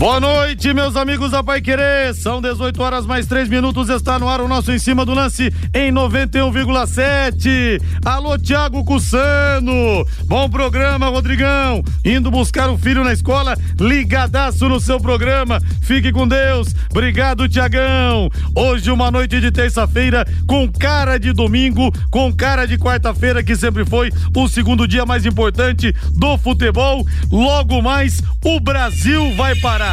Boa noite, meus amigos da Pai Querer. São 18 horas mais 3 minutos. Está no ar o nosso em cima do lance em 91,7. Alô, Thiago Cussano. Bom programa, Rodrigão. Indo buscar o filho na escola, ligadaço no seu programa. Fique com Deus. Obrigado, Tiagão. Hoje, uma noite de terça-feira com cara de domingo, com cara de quarta-feira, que sempre foi o segundo dia mais importante do futebol. Logo mais, o Brasil vai parar.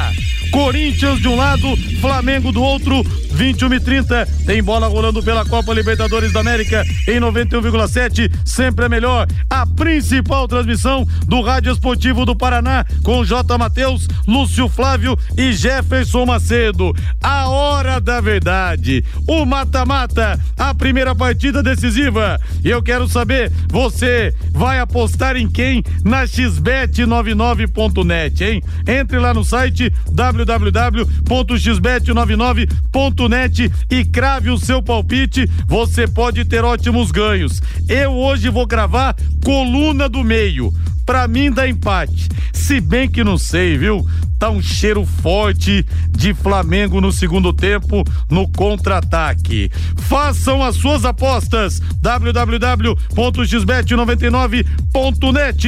Corinthians de um lado, Flamengo do outro, 21 e 30. Tem bola rolando pela Copa Libertadores da América em 91,7. Sempre é melhor. A principal transmissão do Rádio Esportivo do Paraná com J. Matheus, Lúcio Flávio e Jefferson Macedo. A hora da verdade. O mata-mata. A primeira partida decisiva. E eu quero saber, você vai apostar em quem na xbet99.net, hein? Entre lá no site www.xbet99.net e crave o seu palpite, você pode ter ótimos ganhos. Eu hoje vou gravar coluna do meio. Pra mim dá empate. Se bem que não sei, viu? Tá um cheiro forte de Flamengo no segundo tempo no contra-ataque. Façam as suas apostas. www.xbet99.net.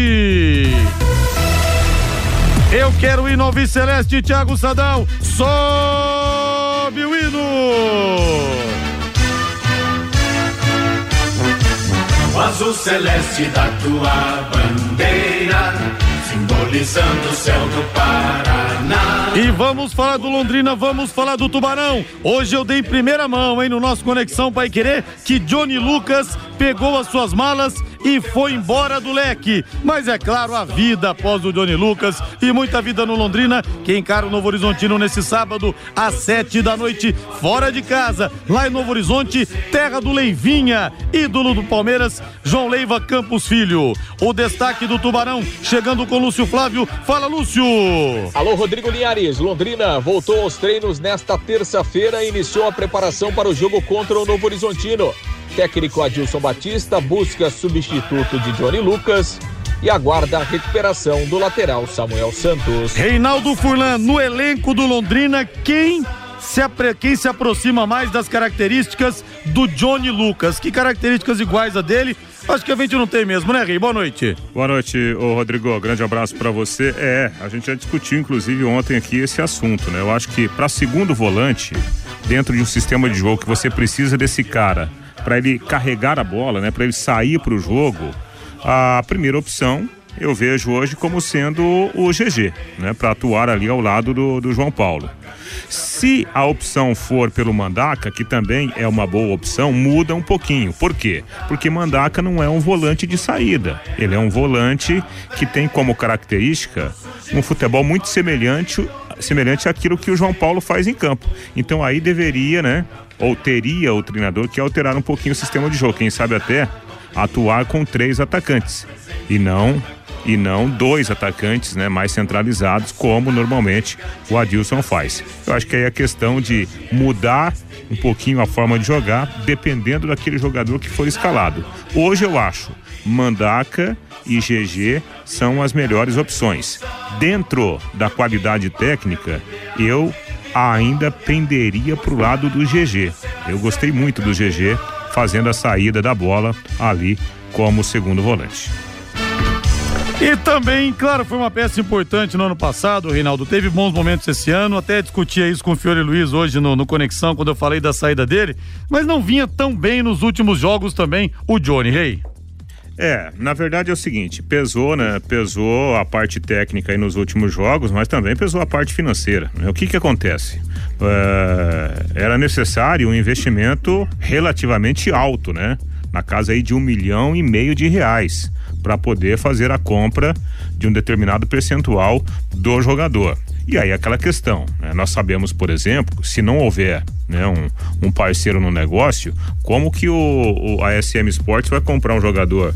Eu quero o hino ao Celeste, Thiago Sadal. Sobe o hino! O azul celeste da tua bandeira, simbolizando o céu do Paraná. E vamos falar do Londrina, vamos falar do Tubarão. Hoje eu dei em primeira mão, hein, no nosso Conexão Pai Querer, que Johnny Lucas pegou as suas malas e foi embora do leque. Mas é claro, a vida após o Johnny Lucas e muita vida no Londrina, que encara o Novo Horizontino nesse sábado às sete da noite, fora de casa, lá em Novo Horizonte, terra do Leivinha, ídolo do Palmeiras, João Leiva Campos Filho. O destaque do Tubarão, chegando com Lúcio Flávio. Fala, Lúcio! Alô, Rodrigo Linhares. Londrina voltou aos treinos nesta terça-feira e iniciou a preparação para o jogo contra o Novo Horizontino. Técnico Adilson Batista busca substituto de Johnny Lucas e aguarda a recuperação do lateral Samuel Santos. Reinaldo Furlan, no elenco do Londrina, quem se, apre... quem se aproxima mais das características do Johnny Lucas? Que características iguais a dele? Acho que a gente não tem mesmo, né, Rei? Boa noite. Boa noite, ô Rodrigo. Grande abraço para você. É, a gente já discutiu, inclusive, ontem aqui esse assunto, né? Eu acho que para segundo volante, dentro de um sistema de jogo que você precisa desse cara para ele carregar a bola, né? Para ele sair para o jogo, a primeira opção eu vejo hoje como sendo o GG, né? Para atuar ali ao lado do, do João Paulo. Se a opção for pelo Mandaca, que também é uma boa opção, muda um pouquinho. Por quê? Porque Mandaca não é um volante de saída. Ele é um volante que tem como característica um futebol muito semelhante semelhante àquilo que o João Paulo faz em campo. Então aí deveria, né, ou teria o treinador que alterar um pouquinho o sistema de jogo, quem sabe até atuar com três atacantes e não e não dois atacantes, né, mais centralizados como normalmente o Adilson faz. Eu acho que aí é a questão de mudar um pouquinho a forma de jogar, dependendo daquele jogador que for escalado. Hoje eu acho Mandaca e GG são as melhores opções. Dentro da qualidade técnica, eu ainda penderia para o lado do GG. Eu gostei muito do GG fazendo a saída da bola ali como segundo volante. E também, claro, foi uma peça importante no ano passado, Reinaldo. Teve bons momentos esse ano, até discutia isso com o Fiore Luiz hoje no, no, Conexão, quando eu falei da saída dele, mas não vinha tão bem nos últimos jogos também o Johnny Rey. É, na verdade é o seguinte, pesou, né? Pesou a parte técnica aí nos últimos jogos, mas também pesou a parte financeira. O que que acontece? É, era necessário um investimento relativamente alto, né? Na casa aí de um milhão e meio de reais para poder fazer a compra de um determinado percentual do jogador. E aí aquela questão, né? nós sabemos, por exemplo, se não houver né, um, um parceiro no negócio, como que o, o a SM Sports vai comprar um jogador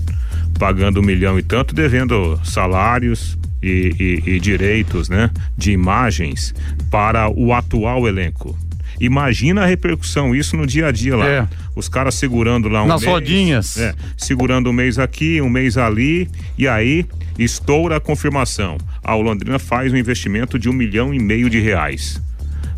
pagando um milhão e tanto, devendo salários, e, e, e, direitos, né, de imagens para o atual elenco. Imagina a repercussão isso no dia a dia lá. É. Os caras segurando lá um Nas mês. rodinhas. É, segurando um mês aqui, um mês ali, e aí estoura a confirmação. A Londrina faz um investimento de um milhão e meio de reais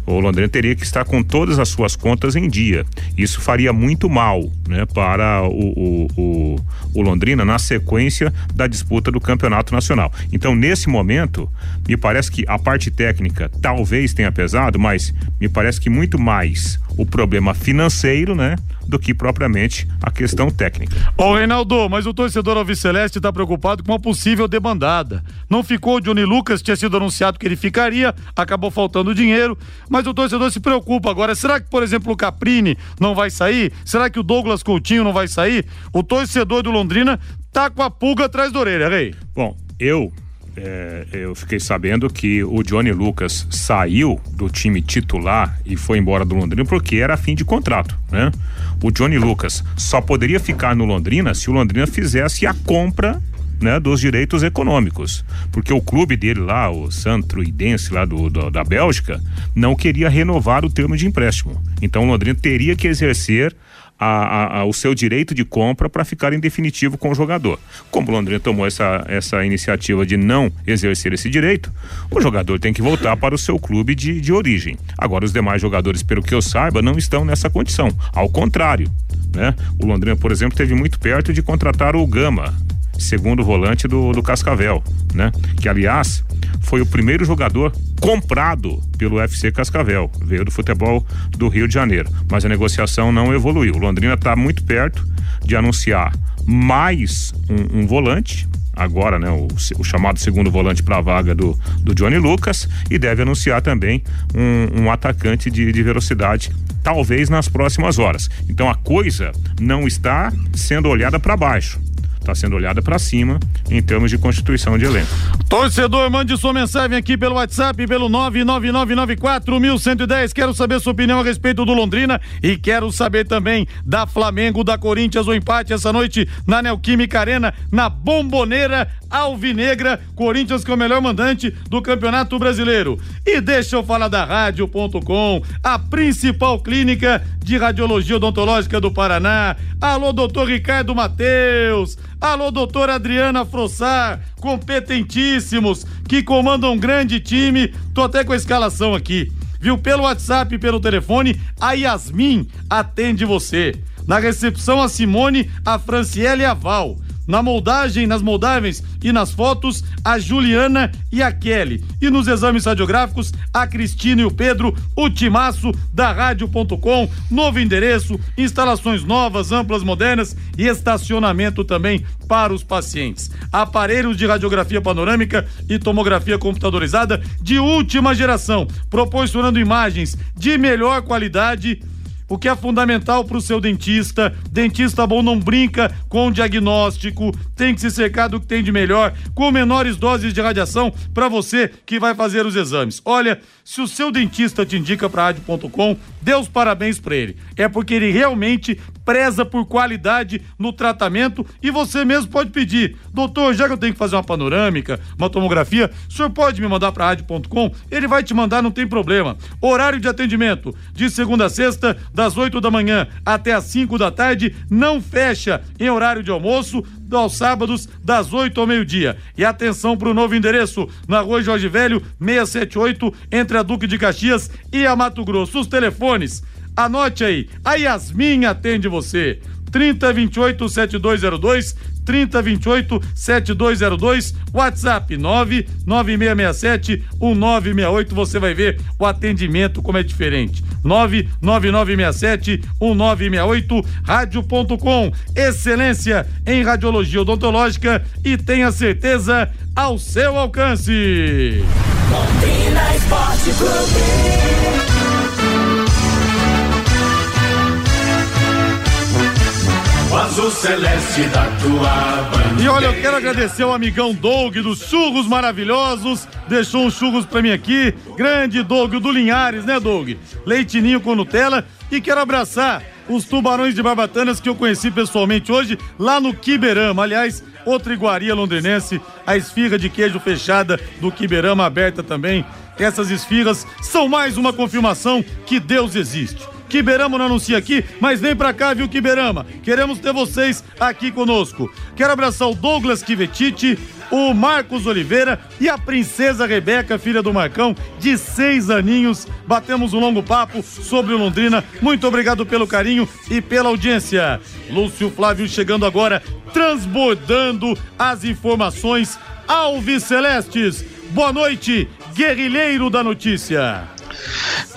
o Londrina teria que estar com todas as suas contas em dia. Isso faria muito mal né, para o, o, o, o, Londrina na sequência da disputa do campeonato nacional. Então, nesse momento, me parece que a parte técnica talvez tenha pesado, mas me parece que muito mais o problema financeiro, né? do que propriamente a questão técnica. Ô Reinaldo, mas o torcedor Alviceleste está preocupado com uma possível demandada. Não ficou o Johnny Lucas, tinha sido anunciado que ele ficaria, acabou faltando dinheiro, mas o torcedor se preocupa agora. Será que, por exemplo, o Caprini não vai sair? Será que o Douglas Coutinho não vai sair? O torcedor do Londrina tá com a pulga atrás da orelha, Rei. Bom, eu é, eu fiquei sabendo que o Johnny Lucas saiu do time titular e foi embora do Londrina porque era fim de contrato, né? O Johnny Lucas só poderia ficar no Londrina se o Londrina fizesse a compra né, dos direitos econômicos, porque o clube dele lá, o Santruidense lá do, do, da Bélgica, não queria renovar o termo de empréstimo. Então o Londrina teria que exercer a, a, o seu direito de compra para ficar em definitivo com o jogador. Como o Londrina tomou essa, essa iniciativa de não exercer esse direito, o jogador tem que voltar para o seu clube de, de origem. Agora, os demais jogadores, pelo que eu saiba, não estão nessa condição. Ao contrário, né? O Londrina, por exemplo, teve muito perto de contratar o Gama, segundo volante do, do Cascavel, né? Que aliás foi o primeiro jogador comprado pelo UFC Cascavel, veio do futebol do Rio de Janeiro, mas a negociação não evoluiu. Londrina está muito perto de anunciar mais um, um volante, agora, né, o, o, chamado segundo volante para a vaga do, do Johnny Lucas e deve anunciar também um, um atacante de, de velocidade, talvez nas próximas horas. Então a coisa não está sendo olhada para baixo está sendo olhada para cima em termos de constituição de elenco. Torcedor, mande sua mensagem aqui pelo WhatsApp, pelo 999941110. Quero saber sua opinião a respeito do Londrina e quero saber também da Flamengo, da Corinthians, o empate essa noite na Neoquímica Arena, na Bomboneira Alvinegra, Corinthians que é o melhor mandante do Campeonato Brasileiro. E deixa eu falar da Rádio.com, a principal clínica de radiologia odontológica do Paraná. Alô, doutor Ricardo Mateus. Alô, doutora Adriana Frossar, competentíssimos, que comandam um grande time. Tô até com a escalação aqui. Viu? Pelo WhatsApp, pelo telefone, a Yasmin atende você. Na recepção, a Simone, a Franciele e a Val. Na moldagem, nas moldagens e nas fotos, a Juliana e a Kelly. E nos exames radiográficos, a Cristina e o Pedro, o timaço da Rádio.com, novo endereço, instalações novas, amplas, modernas e estacionamento também para os pacientes. Aparelhos de radiografia panorâmica e tomografia computadorizada de última geração, proporcionando imagens de melhor qualidade o que é fundamental para o seu dentista. Dentista bom não brinca com diagnóstico, tem que se cercar do que tem de melhor, com menores doses de radiação para você que vai fazer os exames. Olha, se o seu dentista te indica para rádio.com, dê os parabéns para ele. É porque ele realmente preza por qualidade no tratamento e você mesmo pode pedir, doutor, já que eu tenho que fazer uma panorâmica, uma tomografia, o senhor pode me mandar para rádio.com? Ele vai te mandar, não tem problema. Horário de atendimento de segunda a sexta, das 8 da manhã até as 5 da tarde, não fecha em horário de almoço, aos sábados, das 8 ao meio-dia. E atenção para o novo endereço, na rua Jorge Velho, 678, entre a Duque de Caxias e a Mato Grosso. Os telefones Anote aí, a Yasmin atende você. 3028 7202 3028 7202 WhatsApp 99667 1968 você vai ver o atendimento como é diferente. 99967 1968 rádio.com excelência em radiologia odontológica e tenha certeza ao seu alcance. Londrina Esporte azul azul celeste da tua bandeira. E olha, eu quero agradecer ao amigão Doug dos Churros Maravilhosos. Deixou uns churros pra mim aqui. Grande Doug, o do Linhares, né, Doug? Leitinho com Nutella. E quero abraçar os tubarões de Barbatanas que eu conheci pessoalmente hoje lá no Quiberama. Aliás, outra iguaria londrinense, a esfirra de queijo fechada do Quiberama aberta também. Essas esfirras são mais uma confirmação que Deus existe. Quiberama não anuncia aqui, mas vem pra cá, viu, Quiberama? Queremos ter vocês aqui conosco. Quero abraçar o Douglas Kivetiti, o Marcos Oliveira e a princesa Rebeca, filha do Marcão, de seis aninhos. Batemos um longo papo sobre o Londrina. Muito obrigado pelo carinho e pela audiência. Lúcio Flávio chegando agora, transbordando as informações. Alves Celestes, boa noite, guerrilheiro da notícia.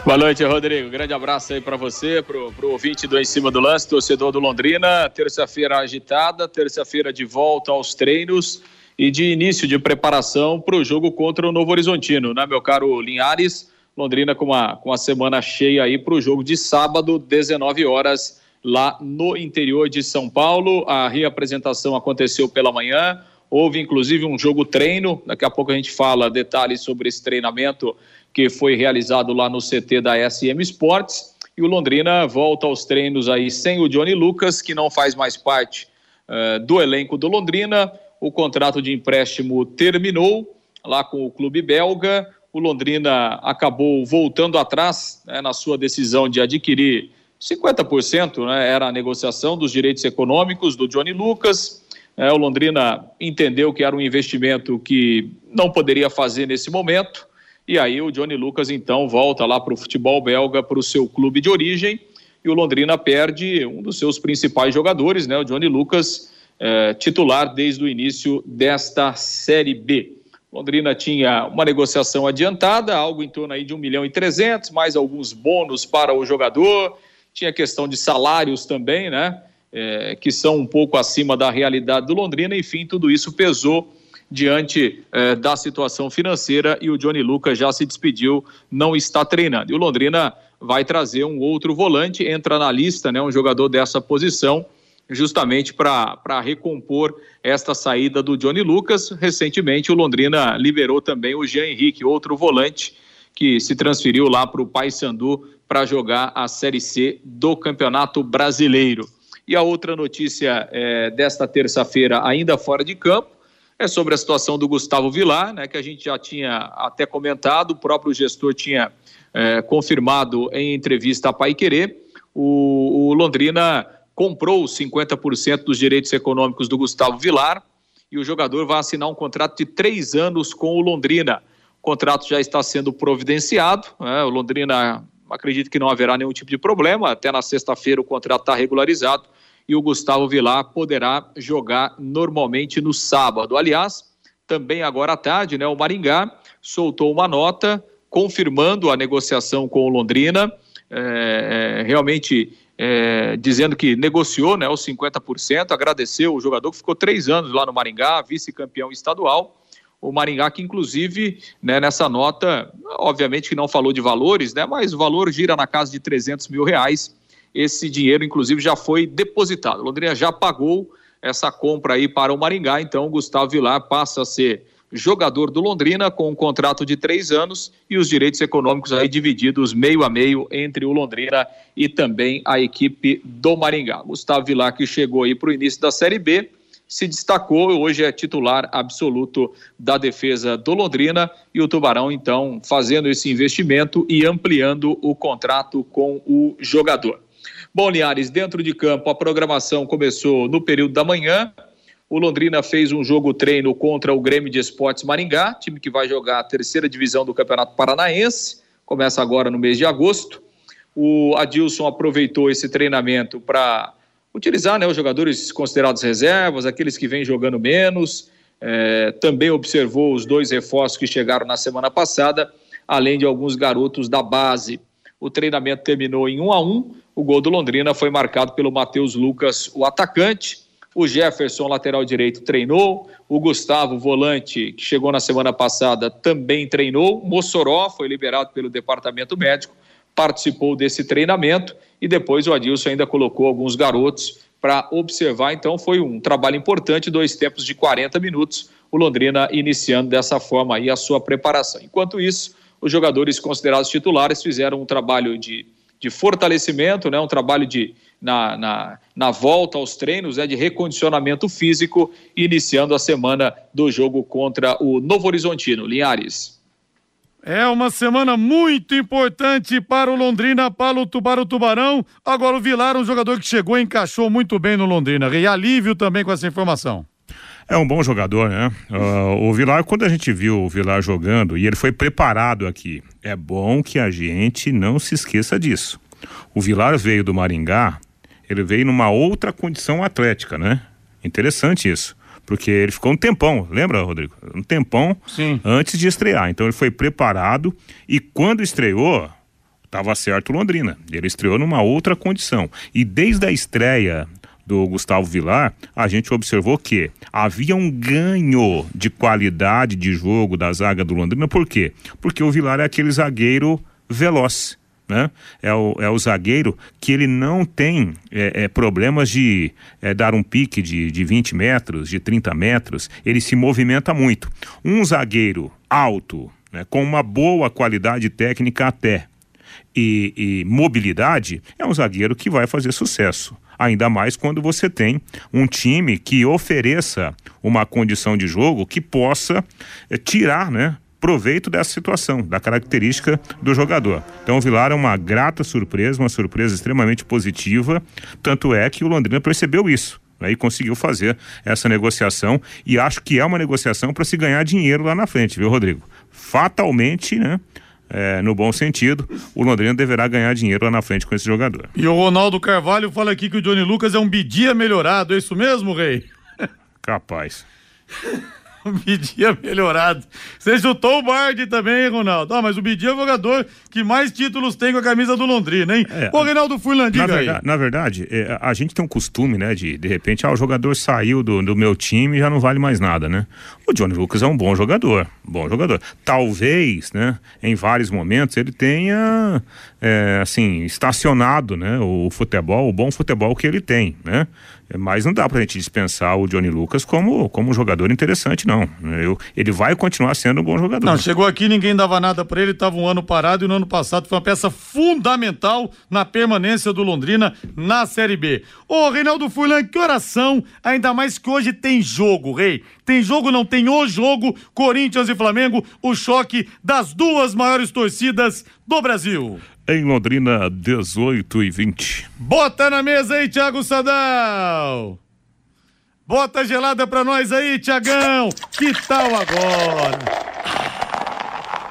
Boa noite, Rodrigo. Grande abraço aí para você, pro, pro ouvinte do Em Cima do Lance, torcedor do Londrina. Terça-feira agitada, terça-feira de volta aos treinos e de início de preparação para o jogo contra o Novo Horizontino, né, meu caro Linhares? Londrina com uma, com uma semana cheia aí para o jogo de sábado, 19 horas, lá no interior de São Paulo. A reapresentação aconteceu pela manhã. Houve inclusive um jogo treino. Daqui a pouco a gente fala detalhes sobre esse treinamento que foi realizado lá no CT da SM Sports. E o Londrina volta aos treinos aí sem o Johnny Lucas, que não faz mais parte uh, do elenco do Londrina. O contrato de empréstimo terminou lá com o clube belga. O Londrina acabou voltando atrás né, na sua decisão de adquirir 50%, né, era a negociação dos direitos econômicos do Johnny Lucas. É, o Londrina entendeu que era um investimento que não poderia fazer nesse momento. E aí o Johnny Lucas então volta lá para o futebol belga, para o seu clube de origem. E o Londrina perde um dos seus principais jogadores, né? O Johnny Lucas, é, titular desde o início desta Série B. Londrina tinha uma negociação adiantada, algo em torno aí de 1 milhão e 300, mais alguns bônus para o jogador. Tinha questão de salários também, né? é, que são um pouco acima da realidade do Londrina. Enfim, tudo isso pesou diante é, da situação financeira e o Johnny Lucas já se despediu, não está treinando. E o Londrina vai trazer um outro volante, entra na lista, né, um jogador dessa posição, justamente para recompor esta saída do Johnny Lucas. Recentemente, o Londrina liberou também o Jean Henrique, outro volante que se transferiu lá para o Paysandu para jogar a Série C do Campeonato Brasileiro. E a outra notícia é, desta terça-feira, ainda fora de campo, é sobre a situação do Gustavo Vilar, né, que a gente já tinha até comentado, o próprio gestor tinha é, confirmado em entrevista a Pai Querer. O, o Londrina comprou 50% dos direitos econômicos do Gustavo Vilar e o jogador vai assinar um contrato de três anos com o Londrina. O contrato já está sendo providenciado, né, o Londrina acredito que não haverá nenhum tipo de problema, até na sexta-feira o contrato está regularizado e o Gustavo Vilar poderá jogar normalmente no sábado. Aliás, também agora à tarde, né, o Maringá soltou uma nota confirmando a negociação com o Londrina, é, é realmente é, dizendo que negociou né, os 50%, agradeceu o jogador que ficou três anos lá no Maringá, vice-campeão estadual. O Maringá, que inclusive né, nessa nota, obviamente que não falou de valores, né, mas o valor gira na casa de 300 mil reais esse dinheiro, inclusive, já foi depositado. Londrina já pagou essa compra aí para o Maringá, então o Gustavo Vilar passa a ser jogador do Londrina com um contrato de três anos e os direitos econômicos aí divididos meio a meio entre o Londrina e também a equipe do Maringá. Gustavo Vilar que chegou aí para o início da Série B, se destacou, hoje é titular absoluto da defesa do Londrina e o Tubarão então fazendo esse investimento e ampliando o contrato com o jogador. Bom, Linhares, dentro de campo, a programação começou no período da manhã. O Londrina fez um jogo treino contra o Grêmio de Esportes Maringá, time que vai jogar a terceira divisão do Campeonato Paranaense. Começa agora no mês de agosto. O Adilson aproveitou esse treinamento para utilizar né, os jogadores considerados reservas, aqueles que vêm jogando menos. É, também observou os dois reforços que chegaram na semana passada, além de alguns garotos da base. O treinamento terminou em 1 a 1. O gol do Londrina foi marcado pelo Matheus Lucas, o atacante. O Jefferson, lateral direito, treinou. O Gustavo, volante, que chegou na semana passada, também treinou. Mossoró foi liberado pelo departamento médico, participou desse treinamento. E depois o Adilson ainda colocou alguns garotos para observar. Então foi um trabalho importante, dois tempos de 40 minutos, o Londrina iniciando dessa forma aí a sua preparação. Enquanto isso, os jogadores considerados titulares fizeram um trabalho de, de fortalecimento, né, um trabalho de na, na, na volta aos treinos, né, de recondicionamento físico, iniciando a semana do jogo contra o Novo Horizontino. Linhares. É uma semana muito importante para o Londrina, para o, para o Tubarão. Agora o Vilar, um jogador que chegou e encaixou muito bem no Londrina. E alívio também com essa informação. É um bom jogador, né? Uh, o Vilar, quando a gente viu o Vilar jogando, e ele foi preparado aqui, é bom que a gente não se esqueça disso. O Vilar veio do Maringá, ele veio numa outra condição atlética, né? Interessante isso. Porque ele ficou um tempão, lembra, Rodrigo? Um tempão Sim. antes de estrear. Então ele foi preparado e quando estreou, estava certo Londrina. Ele estreou numa outra condição. E desde a estreia do Gustavo Vilar, a gente observou que havia um ganho de qualidade de jogo da zaga do Londrina. Por quê? Porque o Vilar é aquele zagueiro veloz né? É o, é o zagueiro que ele não tem é, é, problemas de é, dar um pique de, de 20 metros, de 30 metros, ele se movimenta muito. Um zagueiro alto, né, com uma boa qualidade técnica até, e, e mobilidade, é um zagueiro que vai fazer sucesso ainda mais quando você tem um time que ofereça uma condição de jogo que possa é, tirar, né, proveito dessa situação, da característica do jogador. Então o Vilar é uma grata surpresa, uma surpresa extremamente positiva, tanto é que o Londrina percebeu isso. Né, conseguiu fazer essa negociação e acho que é uma negociação para se ganhar dinheiro lá na frente, viu, Rodrigo? Fatalmente, né? É, no bom sentido, o Londrina deverá ganhar dinheiro lá na frente com esse jogador. E o Ronaldo Carvalho fala aqui que o Johnny Lucas é um bidia melhorado, é isso mesmo, Rei? Capaz. o Bidi é melhorado. Você chutou o Bard também, Ronaldo. Ah, mas o Bidi é o jogador que mais títulos tem com a camisa do Londrina, hein? É, Ô, Reinaldo Furlan, diga na verdade. Na verdade, é, a gente tem um costume, né, de de repente, ah, o jogador saiu do, do meu time e já não vale mais nada, né? O Johnny Lucas é um bom jogador, bom jogador. Talvez, né, em vários momentos ele tenha, é, assim, estacionado, né, o futebol, o bom futebol que ele tem, né? Mas não dá pra gente dispensar o Johnny Lucas como, como um jogador interessante, não. Eu, ele vai continuar sendo um bom jogador. Não, chegou aqui, ninguém dava nada para ele, estava um ano parado e no ano passado foi uma peça fundamental na permanência do Londrina na Série B. Ô, Reinaldo Furlan, que oração, ainda mais que hoje tem jogo, rei. Tem jogo, não tem o jogo, Corinthians e Flamengo, o choque das duas maiores torcidas do Brasil em Londrina, 18 e 20. Bota na mesa aí, Thiago Sadal. Bota gelada pra nós aí, Tiagão. Que tal agora?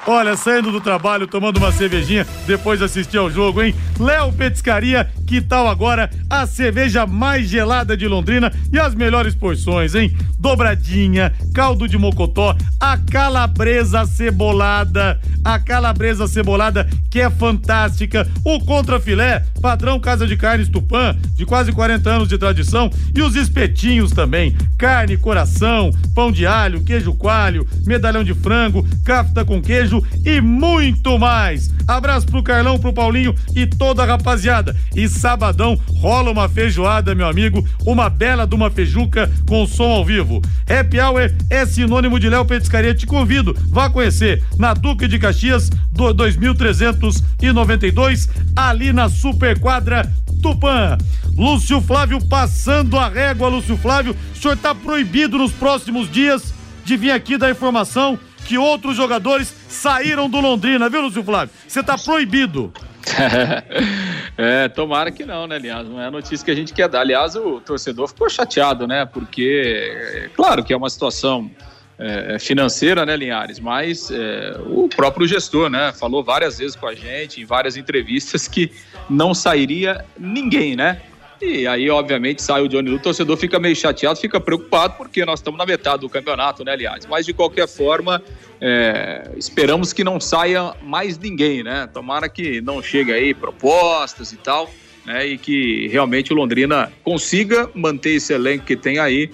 Olha, saindo do trabalho, tomando uma cervejinha depois de assistir ao jogo, hein? Léo Petiscaria, que tal agora a cerveja mais gelada de Londrina e as melhores porções, hein? Dobradinha, caldo de mocotó, a calabresa cebolada, a calabresa cebolada que é fantástica, o contrafilé, padrão Casa de Carnes Tupã, de quase 40 anos de tradição e os espetinhos também, carne, coração, pão de alho, queijo coalho, medalhão de frango, cafta com queijo e muito mais. Abraço pro Carlão, pro Paulinho e toda a rapaziada. E sabadão rola uma feijoada, meu amigo, uma bela de uma feijuca com som ao vivo. Happy Hour é sinônimo de Léo Petiscaria. Te convido, vá conhecer na Duque de Caxias, do 2392, ali na Superquadra Tupã. Lúcio Flávio passando a régua, Lúcio Flávio. O senhor tá proibido nos próximos dias de vir aqui dar informação que outros jogadores saíram do Londrina, viu, Lúcio Flávio? Você tá proibido. é, tomara que não, né, aliás, não é a notícia que a gente quer dar. Aliás, o torcedor ficou chateado, né, porque, é, claro que é uma situação é, é, financeira, né, Linhares, mas é, o próprio gestor, né, falou várias vezes com a gente, em várias entrevistas, que não sairia ninguém, né, e aí, obviamente, sai o Johnny Lu, o torcedor fica meio chateado, fica preocupado, porque nós estamos na metade do campeonato, né, aliás. Mas, de qualquer forma, é, esperamos que não saia mais ninguém, né? Tomara que não chegue aí propostas e tal, né? E que realmente o Londrina consiga manter esse elenco que tem aí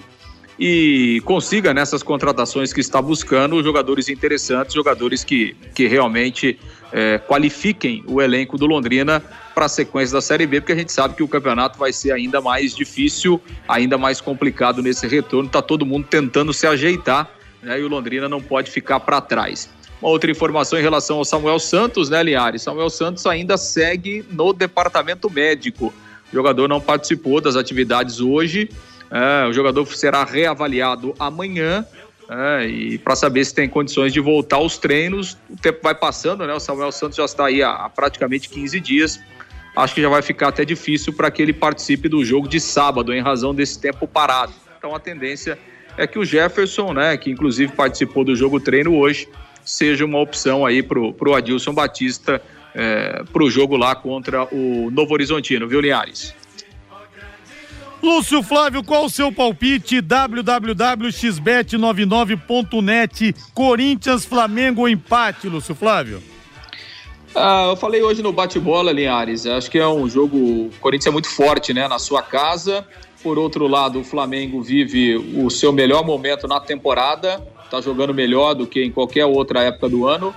e consiga nessas contratações que está buscando jogadores interessantes, jogadores que, que realmente é, qualifiquem o elenco do Londrina para a sequência da Série B, porque a gente sabe que o campeonato vai ser ainda mais difícil, ainda mais complicado nesse retorno. Está todo mundo tentando se ajeitar né, e o Londrina não pode ficar para trás. Uma outra informação em relação ao Samuel Santos, né, Liares? Samuel Santos ainda segue no departamento médico. O jogador não participou das atividades hoje. É, o jogador será reavaliado amanhã. É, e para saber se tem condições de voltar aos treinos, o tempo vai passando, né? O Samuel Santos já está aí há, há praticamente 15 dias acho que já vai ficar até difícil para que ele participe do jogo de sábado, em razão desse tempo parado. Então a tendência é que o Jefferson, né, que inclusive participou do jogo treino hoje, seja uma opção aí pro, pro Adilson Batista é, pro jogo lá contra o Novo Horizontino, viu, Linhares? Lúcio Flávio, qual o seu palpite? www.xbet99.net Corinthians, Flamengo, empate, Lúcio Flávio. Ah, eu falei hoje no bate-bola, Linhares. Acho que é um jogo. O Corinthians é muito forte, né? Na sua casa. Por outro lado, o Flamengo vive o seu melhor momento na temporada. Está jogando melhor do que em qualquer outra época do ano.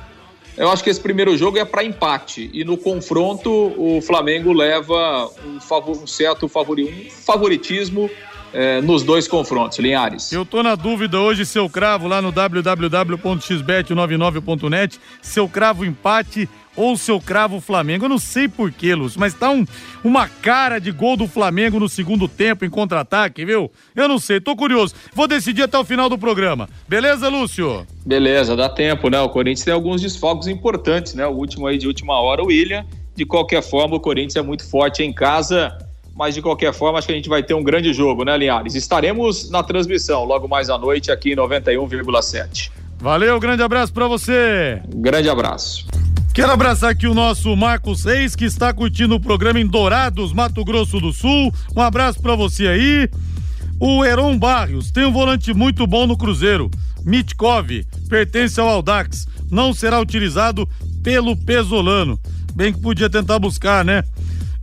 Eu acho que esse primeiro jogo é para empate. E no confronto, o Flamengo leva um, favor, um certo favori, um favoritismo é, nos dois confrontos, Linhares. Eu tô na dúvida hoje se eu cravo lá no www.xbet99.net, se eu cravo empate ou seu cravo Flamengo. Eu não sei porquê, Lúcio, mas tá um, uma cara de gol do Flamengo no segundo tempo em contra-ataque, viu? Eu não sei, tô curioso. Vou decidir até o final do programa. Beleza, Lúcio? Beleza, dá tempo, né? O Corinthians tem alguns desfalques importantes, né? O último aí de última hora, o William. De qualquer forma, o Corinthians é muito forte em casa mas de qualquer forma acho que a gente vai ter um grande jogo, né, Linhares? Estaremos na transmissão logo mais à noite aqui em 91,7. Valeu, grande abraço para você. Grande abraço. Quero abraçar aqui o nosso Marcos Reis, que está curtindo o programa em Dourados, Mato Grosso do Sul. Um abraço para você aí. O Heron Barrios tem um volante muito bom no Cruzeiro. Mitkov pertence ao Aldax. Não será utilizado pelo Pesolano. Bem que podia tentar buscar, né?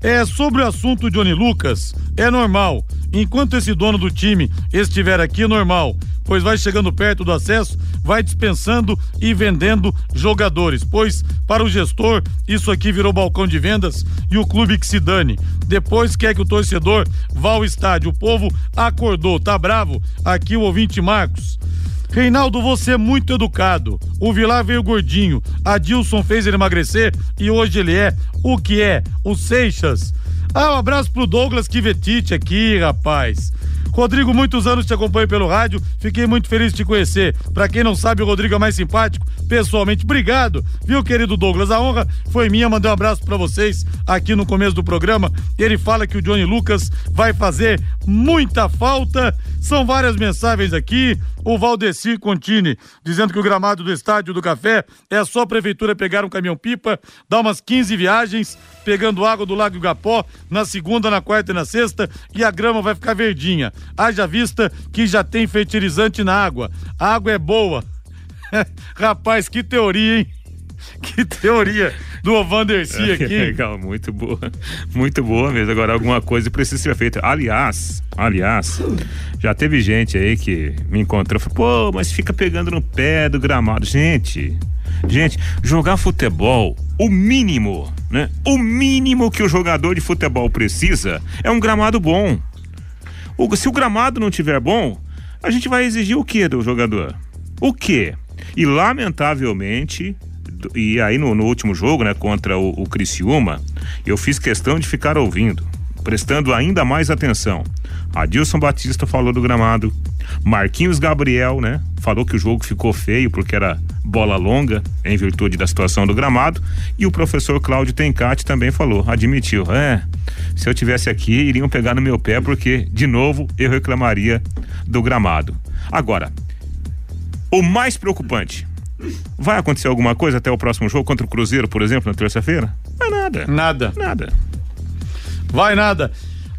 É sobre o assunto Johnny Lucas, é normal. Enquanto esse dono do time estiver aqui, é normal pois vai chegando perto do acesso, vai dispensando e vendendo jogadores, pois para o gestor isso aqui virou balcão de vendas e o clube que se dane. Depois quer que o torcedor vá ao estádio. O povo acordou, tá bravo? Aqui o ouvinte Marcos. Reinaldo, você é muito educado. O Vilar veio gordinho. A Dilson fez ele emagrecer e hoje ele é o que é, o Seixas. Ah, um abraço pro Douglas Kivetite aqui, rapaz. Rodrigo, muitos anos te acompanho pelo rádio, fiquei muito feliz de te conhecer. Para quem não sabe, o Rodrigo é mais simpático, pessoalmente. Obrigado, viu, querido Douglas? A honra foi minha, mandei um abraço para vocês aqui no começo do programa. Ele fala que o Johnny Lucas vai fazer muita falta. São várias mensagens aqui. O Valdeci Contini dizendo que o gramado do Estádio do Café é só a prefeitura pegar um caminhão-pipa, dar umas 15 viagens, pegando água do Lago Igapó na segunda, na quarta e na sexta e a grama vai ficar verdinha. Haja vista que já tem fertilizante na água. A água é boa. Rapaz, que teoria, hein? Que teoria do Vanderci é, aqui. Legal, muito boa. Muito boa mesmo. Agora, alguma coisa precisa ser feita. Aliás, aliás, já teve gente aí que me encontrou e falou: pô, mas fica pegando no pé do gramado. Gente, gente, jogar futebol, o mínimo, né? O mínimo que o jogador de futebol precisa é um gramado bom. O, se o gramado não tiver bom, a gente vai exigir o que do jogador? O que? E lamentavelmente, e aí no, no, último jogo, né, contra o, o Criciúma, eu fiz questão de ficar ouvindo, prestando ainda mais atenção. Adilson Batista falou do gramado, Marquinhos Gabriel, né, falou que o jogo ficou feio porque era bola longa, em virtude da situação do gramado, e o professor Cláudio Tencati também falou, admitiu, é, se eu tivesse aqui, iriam pegar no meu pé porque, de novo, eu reclamaria do gramado. Agora, o mais preocupante, vai acontecer alguma coisa até o próximo jogo contra o Cruzeiro, por exemplo, na terça-feira? Não é nada. Nada. Nada. Vai nada.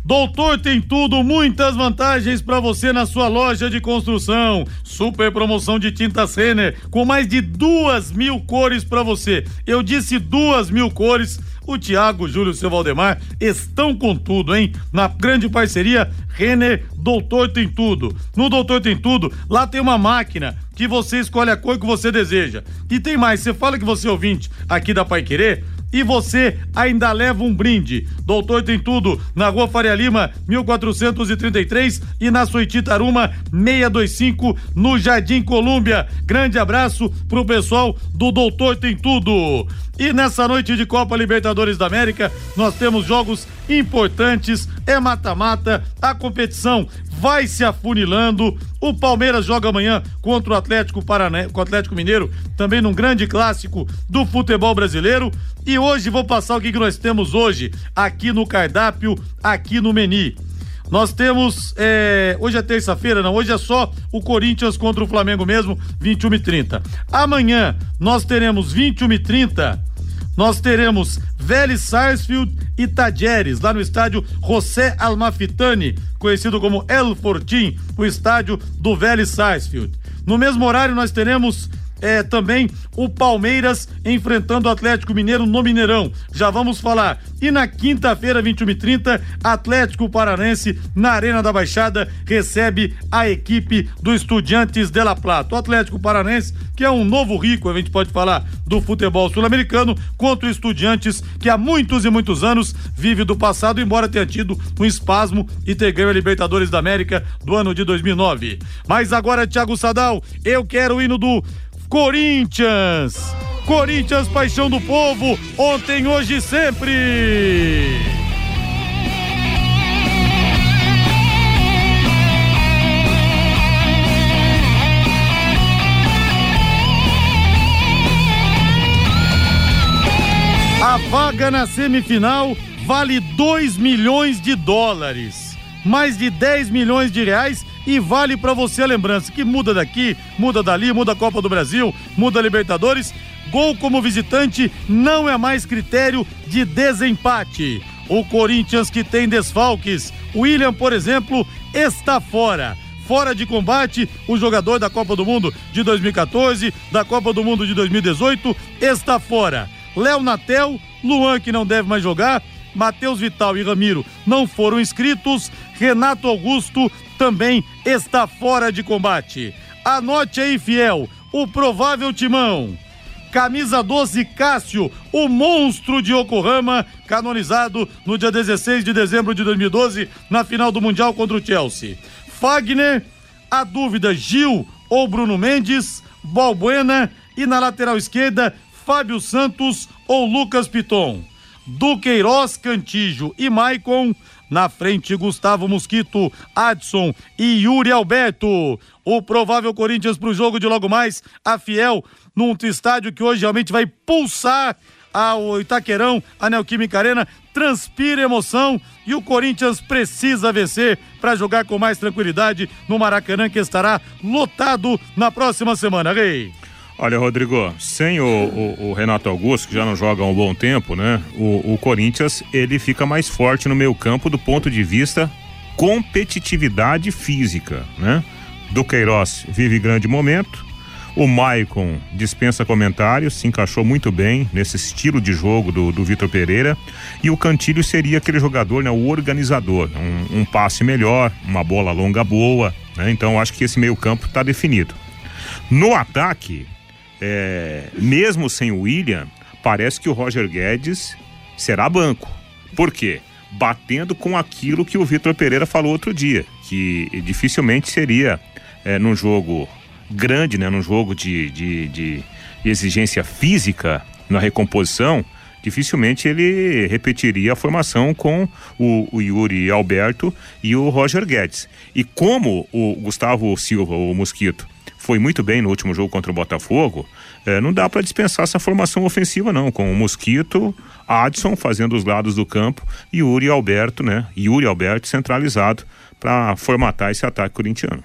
Doutor tem tudo, muitas vantagens para você na sua loja de construção. Super promoção de tintas Renner com mais de duas mil cores para você. Eu disse duas mil cores. O Tiago, Júlio e seu Valdemar estão com tudo, hein? Na grande parceria Renner Doutor Tem Tudo. No Doutor Tem Tudo, lá tem uma máquina que você escolhe a cor que você deseja. E tem mais, você fala que você é ouvinte aqui da Pai Querer e você ainda leva um brinde. Doutor tem tudo na Rua Faria Lima, 1433 e na Soititaruma 625 no Jardim Colúmbia. Grande abraço pro pessoal do Doutor Tem Tudo. E nessa noite de Copa Libertadores da América, nós temos jogos importantes, é mata-mata, a competição vai se afunilando. O Palmeiras joga amanhã contra o Atlético Paraná, com o Atlético Mineiro, também num grande clássico do futebol brasileiro. E hoje vou passar o que, que nós temos hoje aqui no cardápio, aqui no Meni. Nós temos. É, hoje é terça-feira, não? Hoje é só o Corinthians contra o Flamengo mesmo, 21 e 30. Amanhã nós teremos 21 e 30. Nós teremos Vélez Sarsfield e Tajeres, lá no estádio José Almafitani, conhecido como El Fortim, o estádio do Vélez Sarsfield. No mesmo horário nós teremos é, também o Palmeiras enfrentando o Atlético Mineiro no Mineirão. Já vamos falar. E na quinta-feira, 21 e 30 Atlético Paranense, na Arena da Baixada, recebe a equipe do Estudiantes de La Plata. O Atlético Paranense, que é um novo rico, a gente pode falar, do futebol sul-americano, contra o Estudiantes, que há muitos e muitos anos vive do passado, embora tenha tido um espasmo e ter ganho a Libertadores da América do ano de 2009. Mas agora, Thiago Sadal, eu quero o hino do Corinthians. Corinthians, paixão do povo, ontem, hoje e sempre. A vaga na semifinal vale 2 milhões de dólares, mais de 10 milhões de reais e vale para você a lembrança que muda daqui, muda dali, muda a Copa do Brasil, muda a Libertadores. Gol como visitante não é mais critério de desempate. O Corinthians que tem desfalques, William, por exemplo, está fora fora de combate. O jogador da Copa do Mundo de 2014, da Copa do Mundo de 2018, está fora. Léo Natel, Luan, que não deve mais jogar, Matheus Vital e Ramiro não foram inscritos, Renato Augusto também está fora de combate. Anote aí, fiel, o provável timão. Camisa 12 Cássio, o monstro de Yokohama, canonizado no dia 16 de dezembro de 2012, na final do Mundial contra o Chelsea. Fagner, a dúvida Gil ou Bruno Mendes, Balbuena e na lateral esquerda, Fábio Santos ou Lucas Piton. Duqueiroz, Cantijo e Maicon na frente, Gustavo Mosquito, Adson e Yuri Alberto. O provável Corinthians para o jogo de logo mais, a Fiel, num estádio que hoje realmente vai pulsar ao Itaquerão, a Neoquímica Arena, transpira emoção e o Corinthians precisa vencer para jogar com mais tranquilidade no Maracanã, que estará lotado na próxima semana, Rei. Olha, Rodrigo, sem o, o, o, Renato Augusto, que já não joga há um bom tempo, né? O, o Corinthians, ele fica mais forte no meio campo do ponto de vista competitividade física, né? Do Queiroz vive grande momento. O Maicon dispensa comentários, se encaixou muito bem nesse estilo de jogo do, do Vitor Pereira. E o Cantilho seria aquele jogador, né? O organizador. Um, um passe melhor, uma bola longa boa, né? Então acho que esse meio campo está definido. No ataque, é, mesmo sem o William, parece que o Roger Guedes será banco. Por quê? Batendo com aquilo que o Vitor Pereira falou outro dia, que dificilmente seria é, num jogo grande, né, num jogo de, de, de exigência física na recomposição, dificilmente ele repetiria a formação com o, o, Yuri Alberto e o Roger Guedes. E como o Gustavo Silva, o Mosquito, foi muito bem no último jogo contra o Botafogo, é, não dá para dispensar essa formação ofensiva não, com o Mosquito, Adson fazendo os lados do campo e Yuri Alberto, né? Yuri Alberto centralizado para formatar esse ataque corintiano.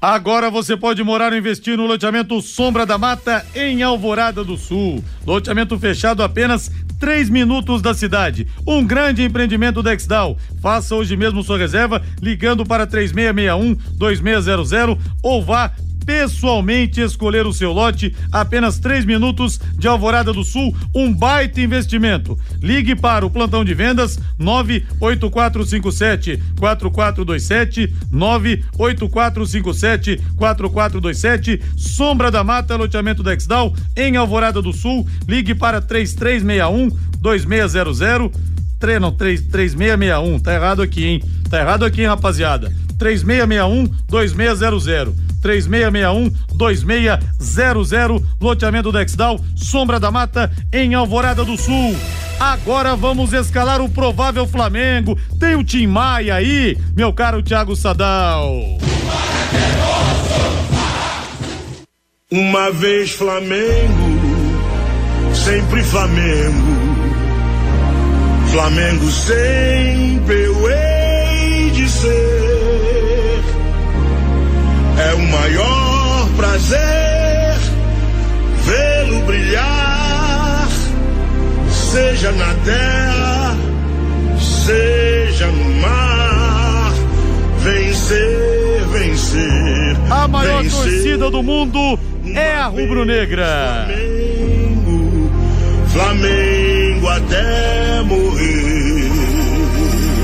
Agora você pode morar ou investir no loteamento Sombra da Mata em Alvorada do Sul. Loteamento fechado apenas três minutos da cidade. Um grande empreendimento da Exdal. Faça hoje mesmo sua reserva ligando para 3661 2600 ou vá pessoalmente escolher o seu lote, apenas três minutos de Alvorada do Sul, um baita investimento. Ligue para o plantão de vendas 98457 4427 98457 4427 Sombra da Mata, loteamento da Exdal em Alvorada do Sul. Ligue para 3361 2600 3, não, 3, 3661. Tá errado aqui, hein? Tá errado aqui, hein, rapaziada. 3661 2600. 3661 2600. Loteamento Dexdal, Sombra da Mata, em Alvorada do Sul. Agora vamos escalar o provável Flamengo. Tem o Tim Maia aí, meu caro Thiago Sadal. Uma vez Flamengo, sempre Flamengo. Flamengo sempre eu hei de ser. É o maior prazer vê-lo brilhar, seja na terra, seja no mar. Vencer, vencer. A maior vencer. torcida do mundo é a rubro-negra. Flamengo, Flamengo até morrer.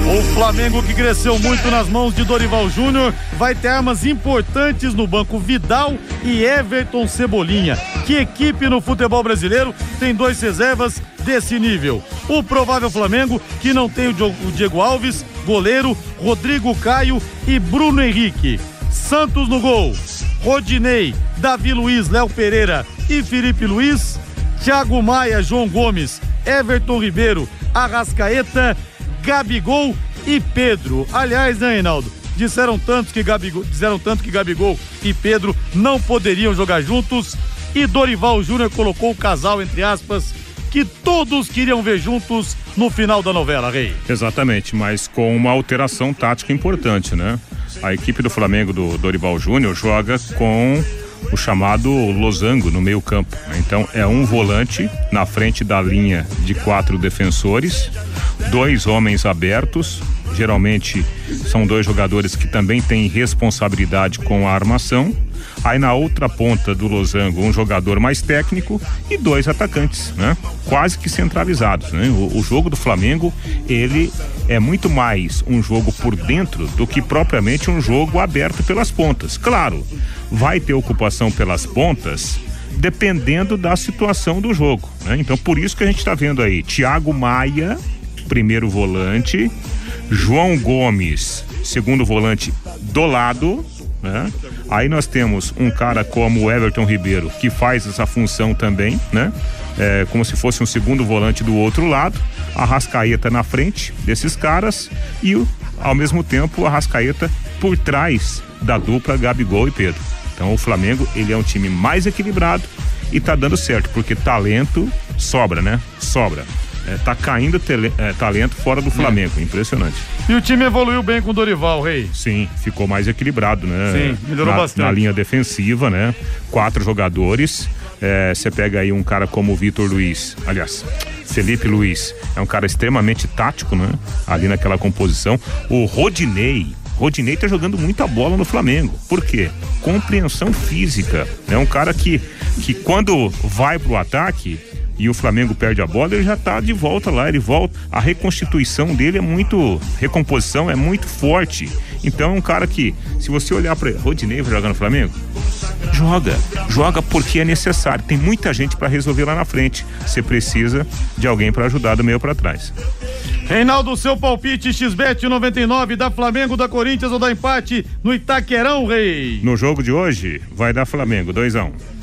O Flamengo que cresceu muito nas mãos de Dorival Júnior vai ter armas importantes no banco Vidal e Everton Cebolinha. Que equipe no futebol brasileiro tem dois reservas desse nível? O provável Flamengo que não tem o Diego Alves, goleiro, Rodrigo Caio e Bruno Henrique. Santos no gol. Rodinei, Davi Luiz, Léo Pereira e Felipe Luiz. Thiago Maia, João Gomes, Everton Ribeiro, Arrascaeta, Gabigol e Pedro. Aliás, né, Reinaldo? Disseram tantos que Gabigol, disseram tanto que Gabigol e Pedro não poderiam jogar juntos e Dorival Júnior colocou o casal entre aspas que todos queriam ver juntos no final da novela, Rei. Exatamente, mas com uma alteração tática importante, né? A equipe do Flamengo do Dorival Júnior joga com o chamado losango no meio campo. Então é um volante na frente da linha de quatro defensores, dois homens abertos, geralmente são dois jogadores que também têm responsabilidade com a armação. Aí na outra ponta do losango, um jogador mais técnico e dois atacantes, né? Quase que centralizados, né? O, o jogo do Flamengo, ele é muito mais um jogo por dentro do que propriamente um jogo aberto pelas pontas. Claro, vai ter ocupação pelas pontas dependendo da situação do jogo, né? Então por isso que a gente está vendo aí Thiago Maia, primeiro volante, João Gomes, segundo volante do lado, né? Aí nós temos um cara como o Everton Ribeiro, que faz essa função também, né? É, como se fosse um segundo volante do outro lado, a Rascaeta na frente desses caras e ao mesmo tempo a Rascaeta por trás da dupla Gabigol e Pedro. Então o Flamengo, ele é um time mais equilibrado e tá dando certo, porque talento sobra, né? Sobra. É, tá caindo tele- é, talento fora do Flamengo, impressionante. E o time evoluiu bem com o Dorival, Rei. Sim, ficou mais equilibrado, né? Sim, melhorou na, bastante. Na linha defensiva, né? Quatro jogadores. É, Você pega aí um cara como o Vitor Luiz, aliás, Felipe Luiz, é um cara extremamente tático, né? Ali naquela composição. O Rodinei. Rodinei tá jogando muita bola no Flamengo. Por quê? Compreensão física. É um cara que, que quando vai pro ataque, e o Flamengo perde a bola, ele já tá de volta lá, ele volta. A reconstituição dele é muito, recomposição é muito forte. Então é um cara que, se você olhar para Rodinei vai jogar no Flamengo, joga, joga porque é necessário. Tem muita gente para resolver lá na frente. Você precisa de alguém para ajudar do meio para trás. Reinaldo, seu palpite XBET 99 da Flamengo, da Corinthians ou da empate no Itaquerão, Rei. No jogo de hoje, vai dar Flamengo, 2 a 1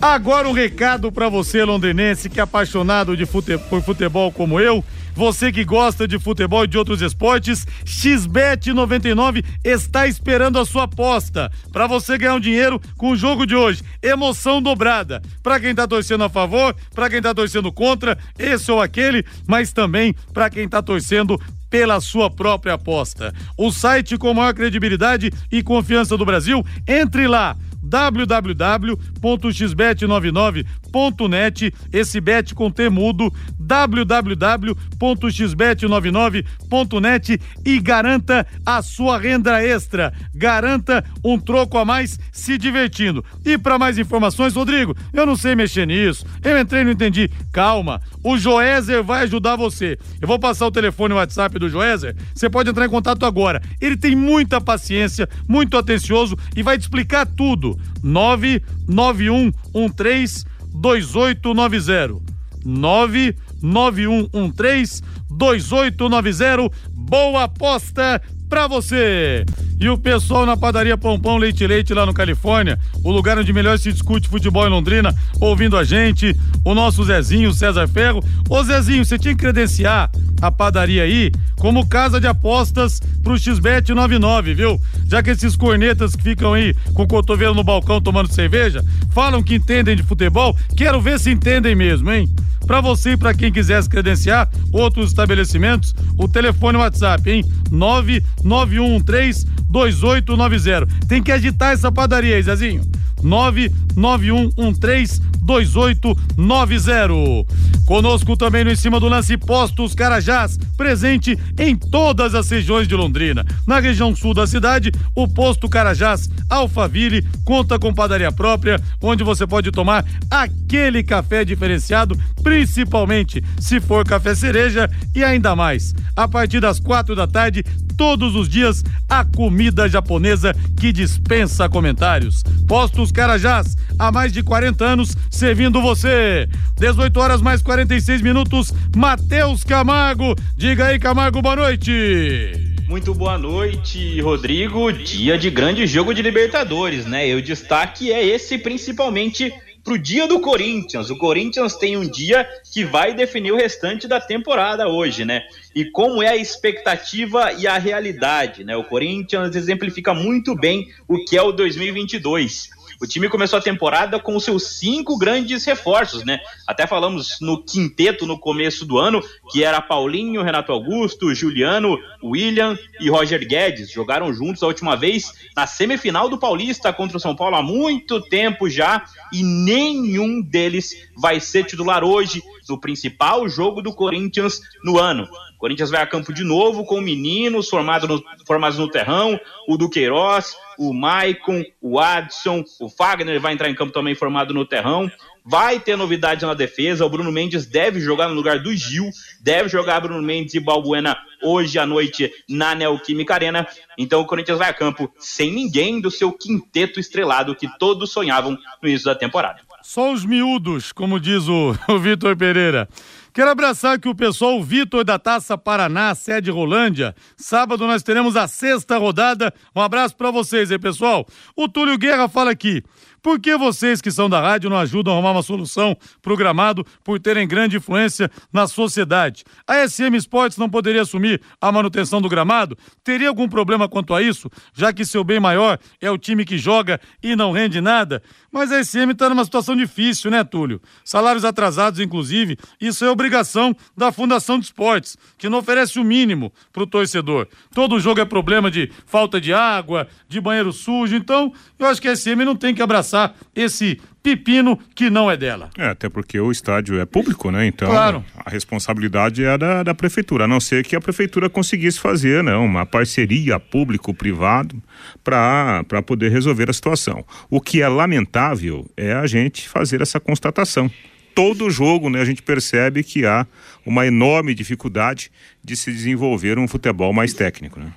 Agora um recado pra você, londrinense, que é apaixonado de fute- por futebol como eu. Você que gosta de futebol e de outros esportes, XBET 99 está esperando a sua aposta para você ganhar um dinheiro com o jogo de hoje. Emoção dobrada. Para quem tá torcendo a favor, para quem tá torcendo contra, esse ou aquele, mas também para quem tá torcendo pela sua própria aposta. O site com maior credibilidade e confiança do Brasil, entre lá www.xbet99.net, esse bet com T mudo, www.xbet99.net e garanta a sua renda extra. Garanta um troco a mais se divertindo. E para mais informações, Rodrigo, eu não sei mexer nisso. Eu entrei e não entendi. Calma, o Joézer vai ajudar você. Eu vou passar o telefone e o WhatsApp do Joézer. Você pode entrar em contato agora. Ele tem muita paciência, muito atencioso e vai te explicar tudo. 99113 2890. 99113 2890. Boa aposta pra você. E o pessoal na padaria Pompão Leite Leite lá no Califórnia, o lugar onde melhor se discute futebol em Londrina, ouvindo a gente, o nosso Zezinho, César Ferro. Ô Zezinho, você tinha que credenciar a padaria aí como casa de apostas pro XBET 99, viu? Já que esses cornetas que ficam aí com o cotovelo no balcão tomando cerveja, falam que entendem de futebol, quero ver se entendem mesmo, hein? Para você e para quem quiser se credenciar, outros estabelecimentos, o telefone WhatsApp, hein? 99113 2890. Tem que agitar essa padaria aí, Zezinho. 991132890. Conosco também no Em Cima do Lance Postos Carajás, presente em todas as regiões de Londrina. Na região sul da cidade, o Posto Carajás Alphaville conta com padaria própria, onde você pode tomar aquele café diferenciado, principalmente se for café cereja e ainda mais. A partir das quatro da tarde, todos os dias, a comida japonesa que dispensa comentários. Postos Carajás, há mais de 40 anos, servindo você. 18 horas mais 46 minutos, Matheus Camargo. Diga aí, Camargo, boa noite. Muito boa noite, Rodrigo. Dia de grande jogo de Libertadores, né? E o destaque é esse, principalmente pro dia do Corinthians. O Corinthians tem um dia que vai definir o restante da temporada hoje, né? E como é a expectativa e a realidade, né? O Corinthians exemplifica muito bem o que é o 2022. O time começou a temporada com seus cinco grandes reforços, né? Até falamos no quinteto no começo do ano, que era Paulinho, Renato Augusto, Juliano, William e Roger Guedes. Jogaram juntos a última vez na semifinal do Paulista contra o São Paulo há muito tempo já e nenhum deles vai ser titular hoje no principal jogo do Corinthians no ano. O Corinthians vai a campo de novo com meninos formado no, formados no terrão, o Duqueiroz, o Maicon, o Adson, o Fagner vai entrar em campo também formado no terrão. Vai ter novidade na defesa. O Bruno Mendes deve jogar no lugar do Gil. Deve jogar Bruno Mendes e Balbuena hoje à noite na Neoquímica Arena. Então o Corinthians vai a campo sem ninguém do seu quinteto estrelado que todos sonhavam no início da temporada. Só os miúdos, como diz o, o Vitor Pereira. Quero abraçar aqui o pessoal, o Vitor da Taça Paraná, sede Rolândia. Sábado nós teremos a sexta rodada. Um abraço para vocês aí, pessoal. O Túlio Guerra fala aqui. Por que vocês que são da rádio não ajudam a arrumar uma solução programado por terem grande influência na sociedade? A SM Sports não poderia assumir a manutenção do gramado? Teria algum problema quanto a isso, já que seu bem maior é o time que joga e não rende nada? Mas a SM está numa situação difícil, né, Túlio? Salários atrasados, inclusive, isso é obrigação da Fundação de Esportes, que não oferece o mínimo para o torcedor. Todo jogo é problema de falta de água, de banheiro sujo, então eu acho que a SM não tem que abraçar esse pepino que não é dela. É, até porque o estádio é público, né? Então claro. a responsabilidade é da, da prefeitura, a não ser que a prefeitura conseguisse fazer né, uma parceria público-privado para poder resolver a situação. O que é lamentável é a gente fazer essa constatação. Todo jogo, né, a gente percebe que há uma enorme dificuldade de se desenvolver um futebol mais técnico, né?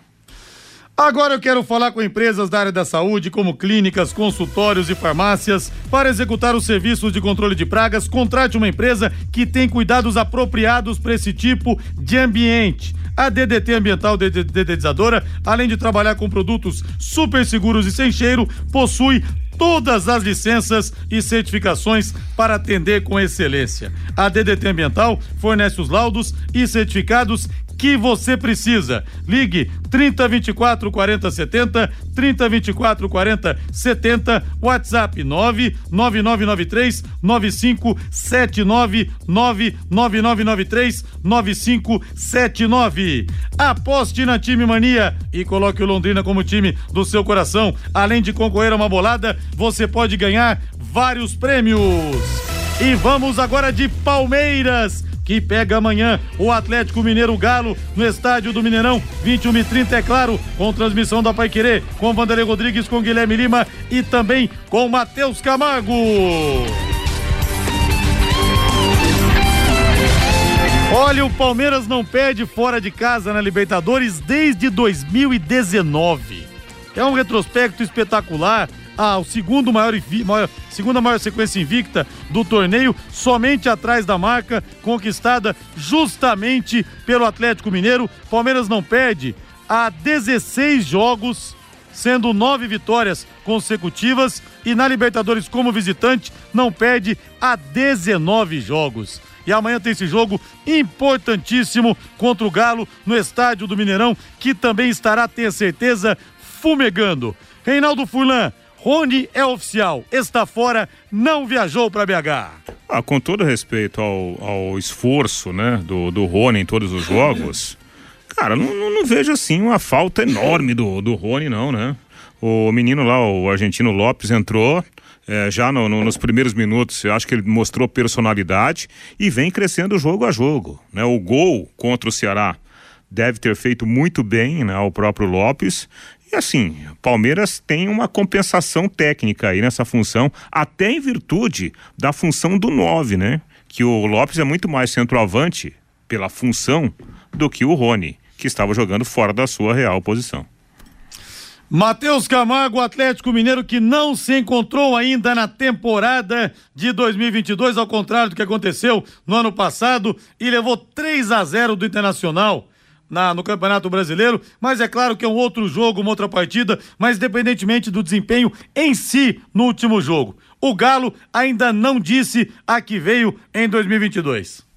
Agora eu quero falar com empresas da área da saúde, como clínicas, consultórios e farmácias. Para executar os serviços de controle de pragas, contrate uma empresa que tem cuidados apropriados para esse tipo de ambiente. A DDT Ambiental Dedetizadora, além de trabalhar com produtos super seguros e sem cheiro, possui todas as licenças e certificações para atender com excelência. A DDT Ambiental fornece os laudos e certificados que você precisa. Ligue 3024 40 70, 3024 40 70, WhatsApp 99993 9579 99993 9579. Aposte na Time Mania e coloque o Londrina como time do seu coração. Além de concorrer a uma bolada, você pode ganhar vários prêmios. E vamos agora de Palmeiras que pega amanhã o Atlético Mineiro Galo no estádio do Mineirão, 21 e 30 é claro, com transmissão da Pai Querer, com Vanderlei Rodrigues, com Guilherme Lima e também com Matheus Camargo. Olha, o Palmeiras não perde fora de casa na Libertadores desde 2019. É um retrospecto espetacular ao segundo maior, maior, segunda maior sequência invicta do torneio, somente atrás da marca conquistada justamente pelo Atlético Mineiro. Palmeiras não perde há 16 jogos, sendo nove vitórias consecutivas e na Libertadores como visitante não perde há 19 jogos. E amanhã tem esse jogo importantíssimo contra o Galo no estádio do Mineirão, que também estará, tenha certeza, fumegando. Reinaldo Furlan, Rony é oficial, está fora, não viajou para BH. Ah, com todo respeito ao, ao esforço né, do, do Rony em todos os jogos, cara, não, não, não, vejo assim uma falta enorme do, do Rony, não, né? O menino lá, o argentino Lopes, entrou, é, já no, no, nos primeiros minutos, eu acho que ele mostrou personalidade e vem crescendo jogo a jogo. Né? O gol contra o Ceará deve ter feito muito bem né, ao próprio Lopes. E assim, Palmeiras tem uma compensação técnica aí nessa função, até em virtude da função do 9, né? Que o Lopes é muito mais centroavante pela função do que o Rony, que estava jogando fora da sua real posição. Matheus Camargo, Atlético Mineiro, que não se encontrou ainda na temporada de 2022, ao contrário do que aconteceu no ano passado, e levou 3 a 0 do Internacional. Na, no Campeonato Brasileiro, mas é claro que é um outro jogo, uma outra partida, mas independentemente do desempenho em si no último jogo. O Galo ainda não disse a que veio em 2022.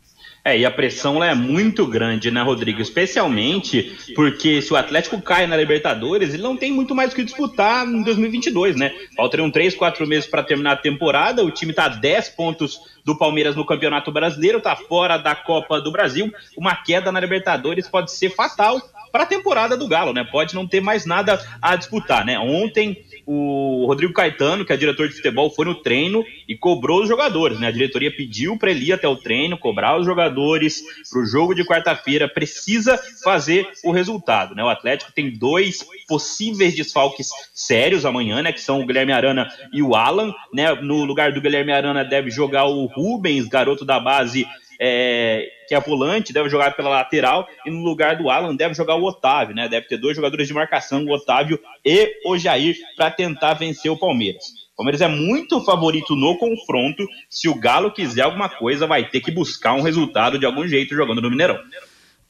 É, e a pressão é muito grande, né, Rodrigo? Especialmente porque se o Atlético cai na Libertadores, ele não tem muito mais o que disputar em 2022, né? Faltariam três, quatro meses para terminar a temporada. O time está a 10 pontos do Palmeiras no Campeonato Brasileiro, está fora da Copa do Brasil. Uma queda na Libertadores pode ser fatal para a temporada do Galo, né? Pode não ter mais nada a disputar, né? Ontem o Rodrigo Caetano, que é diretor de futebol, foi no treino e cobrou os jogadores, né? A diretoria pediu para ele ir até o treino, cobrar os jogadores para o jogo de quarta-feira, precisa fazer o resultado, né? O Atlético tem dois possíveis desfalques sérios amanhã, né? Que são o Guilherme Arana e o Alan, né? No lugar do Guilherme Arana deve jogar o Rubens, garoto da base é, que é volante, deve jogar pela lateral, e no lugar do Alan deve jogar o Otávio, né? Deve ter dois jogadores de marcação, o Otávio e o Jair, para tentar vencer o Palmeiras. O Palmeiras é muito favorito no confronto. Se o Galo quiser alguma coisa, vai ter que buscar um resultado de algum jeito jogando no Mineirão.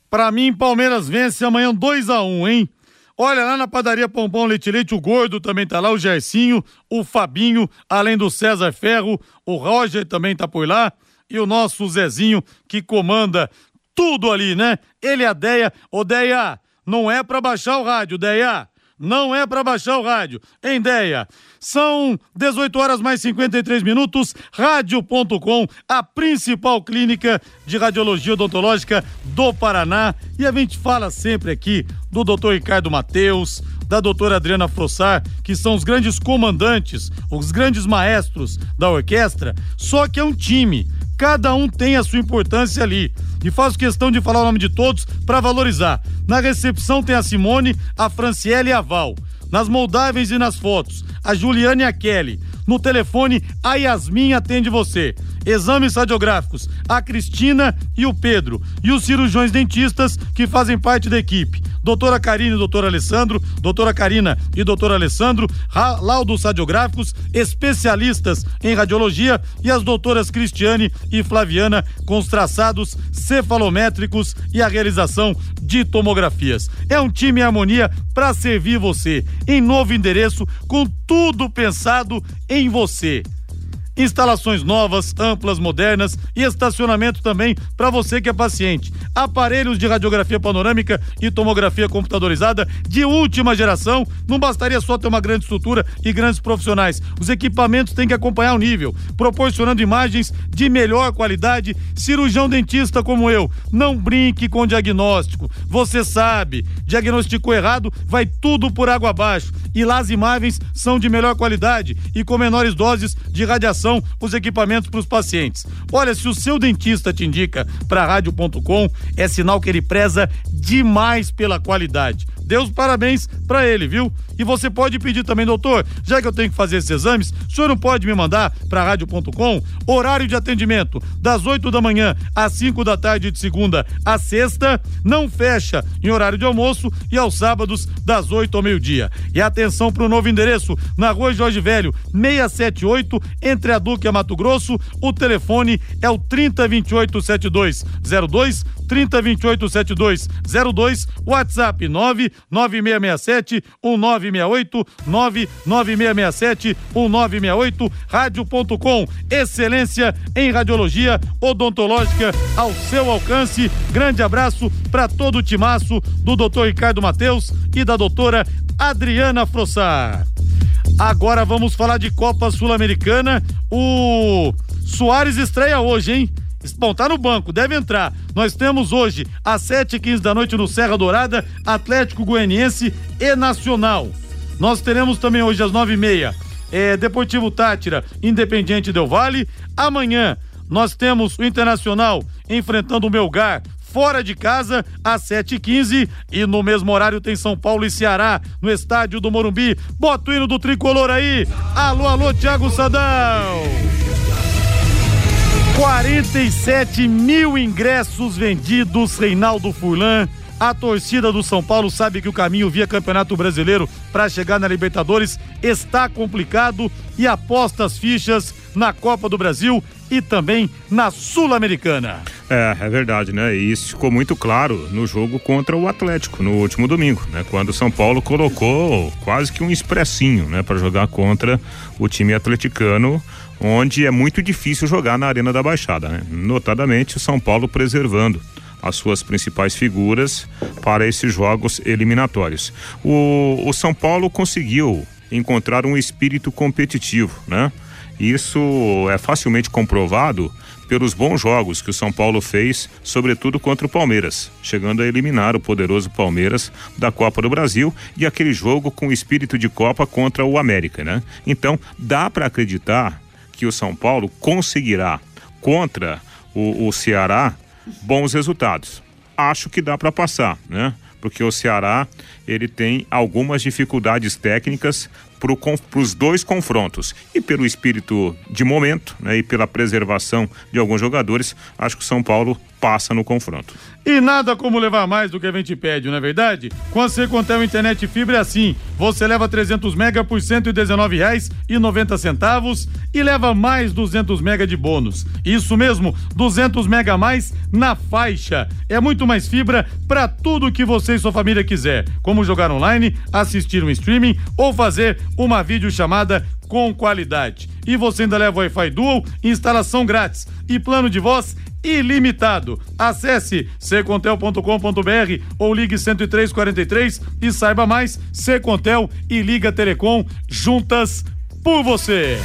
Para mim, Palmeiras vence amanhã 2 a 1 um, hein? Olha, lá na padaria Pompom Leite Leite, o Gordo também tá lá, o Gercinho, o Fabinho, além do César Ferro, o Roger também tá por lá e o nosso Zezinho que comanda tudo ali, né? Ele é a Deia. Ô, Deia, não é para baixar o rádio, Deia. Não é para baixar o rádio. Em Deia. São 18 horas mais 53 minutos. Rádio.com, a principal clínica de radiologia odontológica do Paraná. E a gente fala sempre aqui do Dr. Ricardo Mateus, da doutora Adriana Frossar, que são os grandes comandantes, os grandes maestros da orquestra, só que é um time. Cada um tem a sua importância ali. E faço questão de falar o nome de todos para valorizar. Na recepção tem a Simone, a Franciele e a Val. Nas moldáveis e nas fotos, a Juliane e a Kelly. No telefone, a Yasmin atende você. Exames radiográficos, a Cristina e o Pedro. E os cirurgiões dentistas que fazem parte da equipe. Doutora Karine e doutor Alessandro, doutora Karina e doutor Alessandro, laudos radiográficos, especialistas em radiologia. E as doutoras Cristiane e Flaviana com os traçados cefalométricos e a realização de tomografias. É um time em harmonia para servir você. Em novo endereço com tudo pensado em você instalações novas, amplas, modernas e estacionamento também para você que é paciente. Aparelhos de radiografia panorâmica e tomografia computadorizada de última geração. Não bastaria só ter uma grande estrutura e grandes profissionais. Os equipamentos têm que acompanhar o nível, proporcionando imagens de melhor qualidade. Cirurgião dentista como eu, não brinque com diagnóstico. Você sabe, diagnosticou errado, vai tudo por água abaixo. E lá as imagens são de melhor qualidade e com menores doses de radiação os equipamentos para os pacientes. Olha, se o seu dentista te indica para rádio.com, é sinal que ele preza demais pela qualidade. Deus parabéns para ele, viu? E você pode pedir também, doutor, já que eu tenho que fazer esses exames, o senhor não pode me mandar para rádio.com horário de atendimento das 8 da manhã às 5 da tarde de segunda a sexta, não fecha em horário de almoço e aos sábados das 8 ao meio-dia. E atenção para o novo endereço na Rua Jorge Velho, 678, entre a Duque e a Mato Grosso. O telefone é o 3028 7202 3028 7202, WhatsApp 99667 1968 99667 1968, rádio.com, excelência em radiologia odontológica ao seu alcance. Grande abraço para todo o timaço do Dr. Ricardo Mateus e da doutora Adriana Frossar. Agora vamos falar de Copa Sul-Americana. O Soares estreia hoje, hein? Bom, tá no banco, deve entrar. Nós temos hoje, às 7h15 da noite, no Serra Dourada, Atlético Goianiense e Nacional. Nós teremos também hoje, às 9h30, é, Deportivo Tátira, Independiente Del Vale. Amanhã, nós temos o Internacional enfrentando o Melgar fora de casa às 7h15 e no mesmo horário tem São Paulo e Ceará no estádio do Morumbi. Bota o hino do tricolor aí. Alô, alô, Thiago Sadão. 47 mil ingressos vendidos, Reinaldo Furlan. A torcida do São Paulo sabe que o caminho via Campeonato Brasileiro para chegar na Libertadores está complicado e aposta as fichas na Copa do Brasil e também na Sul-Americana. É, é verdade, né? E isso ficou muito claro no jogo contra o Atlético no último domingo, né? Quando o São Paulo colocou quase que um expressinho, né, para jogar contra o time atleticano onde é muito difícil jogar na Arena da Baixada, né? Notadamente o São Paulo preservando as suas principais figuras para esses jogos eliminatórios. O, o São Paulo conseguiu encontrar um espírito competitivo, né? Isso é facilmente comprovado pelos bons jogos que o São Paulo fez, sobretudo contra o Palmeiras, chegando a eliminar o poderoso Palmeiras da Copa do Brasil e aquele jogo com espírito de Copa contra o América, né? Então, dá para acreditar que o São Paulo conseguirá contra o, o Ceará bons resultados. Acho que dá para passar, né? Porque o Ceará ele tem algumas dificuldades técnicas para os dois confrontos. E pelo espírito de momento né, e pela preservação de alguns jogadores, acho que o São Paulo passa no confronto. E nada como levar mais do que a gente pede, não é verdade? Com a Secontel Internet Fibra é assim. Você leva 300 mega por R$ 119,90 e leva mais 200 mega de bônus. Isso mesmo, 200 mega a mais na faixa. É muito mais fibra para tudo que você e sua família quiser, como jogar online, assistir um streaming ou fazer uma videochamada com qualidade. E você ainda leva Wi-Fi Dual, instalação grátis e plano de voz ilimitado. Acesse secontel.com.br ou ligue 10343 e saiba mais. Secontel e Liga Telecom juntas por você.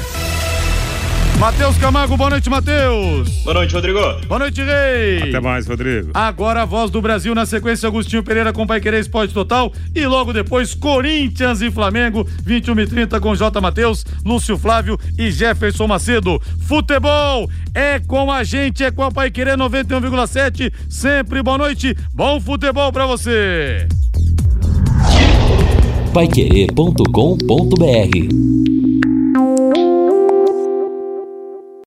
Matheus Camargo, boa noite, Matheus. Boa noite, Rodrigo. Boa noite, Rei. Até mais, Rodrigo. Agora a voz do Brasil na sequência, Agostinho Pereira com Pai Querer Esporte Total e logo depois Corinthians e Flamengo, 21 e 30 com J. Matheus, Lúcio Flávio e Jefferson Macedo. Futebol é com a gente, é com a Pai Querer 91,7. Sempre boa noite, bom futebol pra você. Paiquerê.com.br